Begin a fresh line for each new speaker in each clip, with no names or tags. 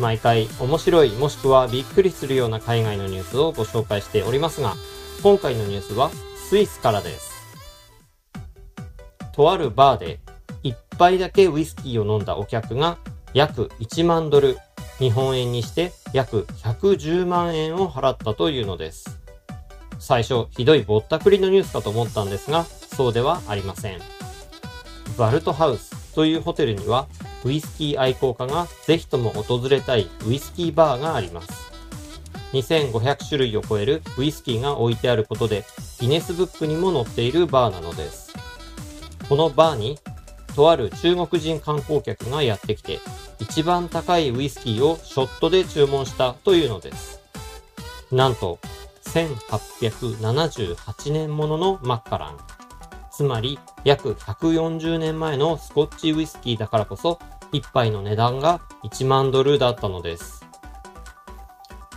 毎回面白いもしくはびっくりするような海外のニュースをご紹介しておりますが、今回のニュースはスイスからです。とあるバーで一杯だけウイスキーを飲んだお客が約1万ドル、日本円にして約110万円を払ったというのです。最初、ひどいぼったくりのニュースかと思ったんですが、そうではありません。バルトハウスというホテルには、ウイスキー愛好家がぜひとも訪れたいウイスキーバーがあります。2500種類を超えるウイスキーが置いてあることで、ギネスブックにも載っているバーなのです。このバーに、とある中国人観光客がやってきて、一番高いウイスキーをショットで注文したというのです。なんと、1878年もののマッカラン。つまり、約140年前のスコッチウイスキーだからこそ、一杯の値段が1万ドルだったのです。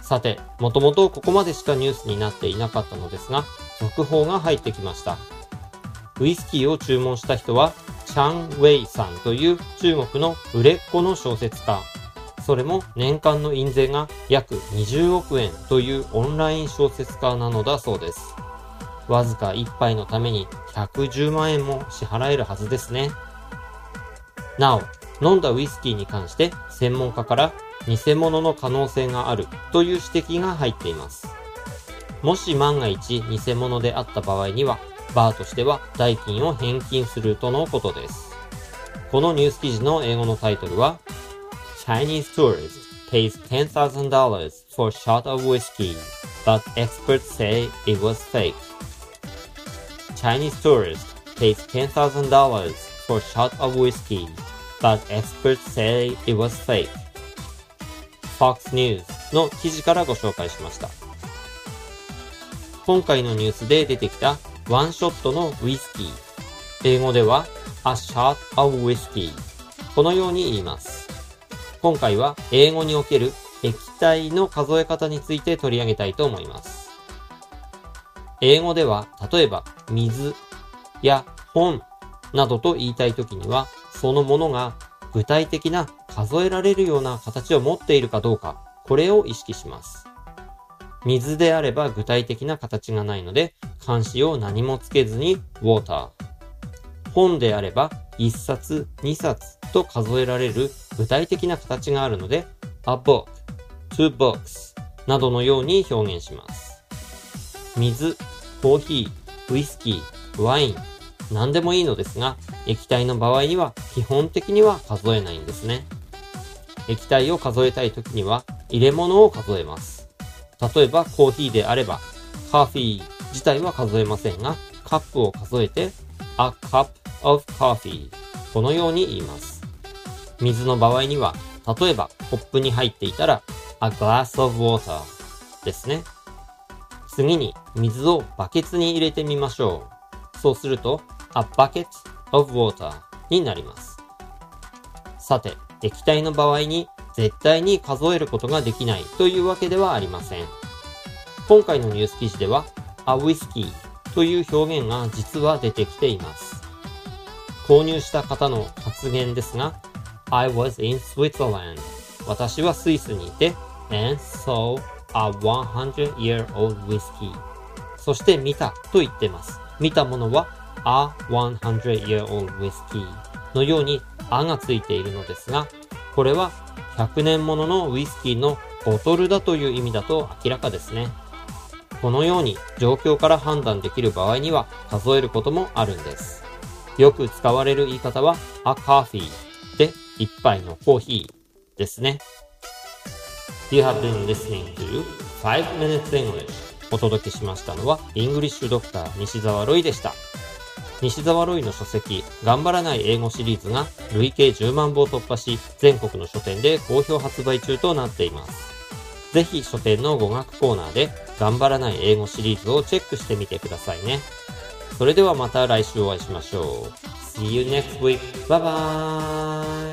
さて、もともとここまでしかニュースになっていなかったのですが、続報が入ってきました。ウイスキーを注文した人は、チャン・ウェイさんという中国の売れっ子の小説家。それも年間の印税が約20億円というオンライン小説家なのだそうです。わずか一杯のために110万円も支払えるはずですね。なお、飲んだウイスキーに関して専門家から偽物の可能性があるという指摘が入っています。もし万が一偽物であった場合には、バーとしては代金を返金するとのことです。このニュース記事の英語のタイトルは、Chinese tourist pays $10,000 for shot of whiskey, but experts say it was fake. Chinese tourist pays $10,000 for shot of whiskey, but experts say it was fake. Fox News の記事からご紹介しました。今回のニュースで出てきたワンショットのウイスキー。英語では a shot of whiskey。このように言います。今回は英語における液体の数え方について取り上げたいと思います。英語では例えば水や本などと言いたいときにはそのものが具体的な数えられるような形を持っているかどうか、これを意識します。水であれば具体的な形がないので、漢詞を何もつけずに water。本であれば1冊、2冊と数えられる具体的な形があるので、a book, two books などのように表現します。水、コーヒー、ウイスキー、ワイン、何でもいいのですが、液体の場合には基本的には数えないんですね。液体を数えたいときには入れ物を数えます。例えばコーヒーであれば、カーフィー自体は数えませんが、カップを数えて、a cup of coffee このように言います。水の場合には、例えばコップに入っていたら、a glass of water ですね。次に水をバケツに入れてみましょう。そうすると、a bucket of water になります。さて、液体の場合に絶対に数えることができないというわけではありません。今回のニュース記事では、a whiskey という表現が実は出てきています。購入した方の発言ですが、I was in Switzerland. 私はスイスにいて、and saw a 100 year old whiskey. そして見たと言ってます。見たものは a 100 year old whiskey のように a がついているのですが、これは100年もののウイスキーのボトルだという意味だと明らかですね。このように状況から判断できる場合には数えることもあるんです。よく使われる言い方は a coffee で一杯のコーヒーですね。You have been listening to 5 Minutes English お届けしましたのはイングリッシュドクター西澤ロイでした。西澤ロイの書籍、頑張らない英語シリーズが累計10万部を突破し、全国の書店で好評発売中となっています。ぜひ書店の語学コーナーで頑張らない英語シリーズをチェックしてみてくださいね。それではまた来週お会いしましょう。See you next week. Bye bye!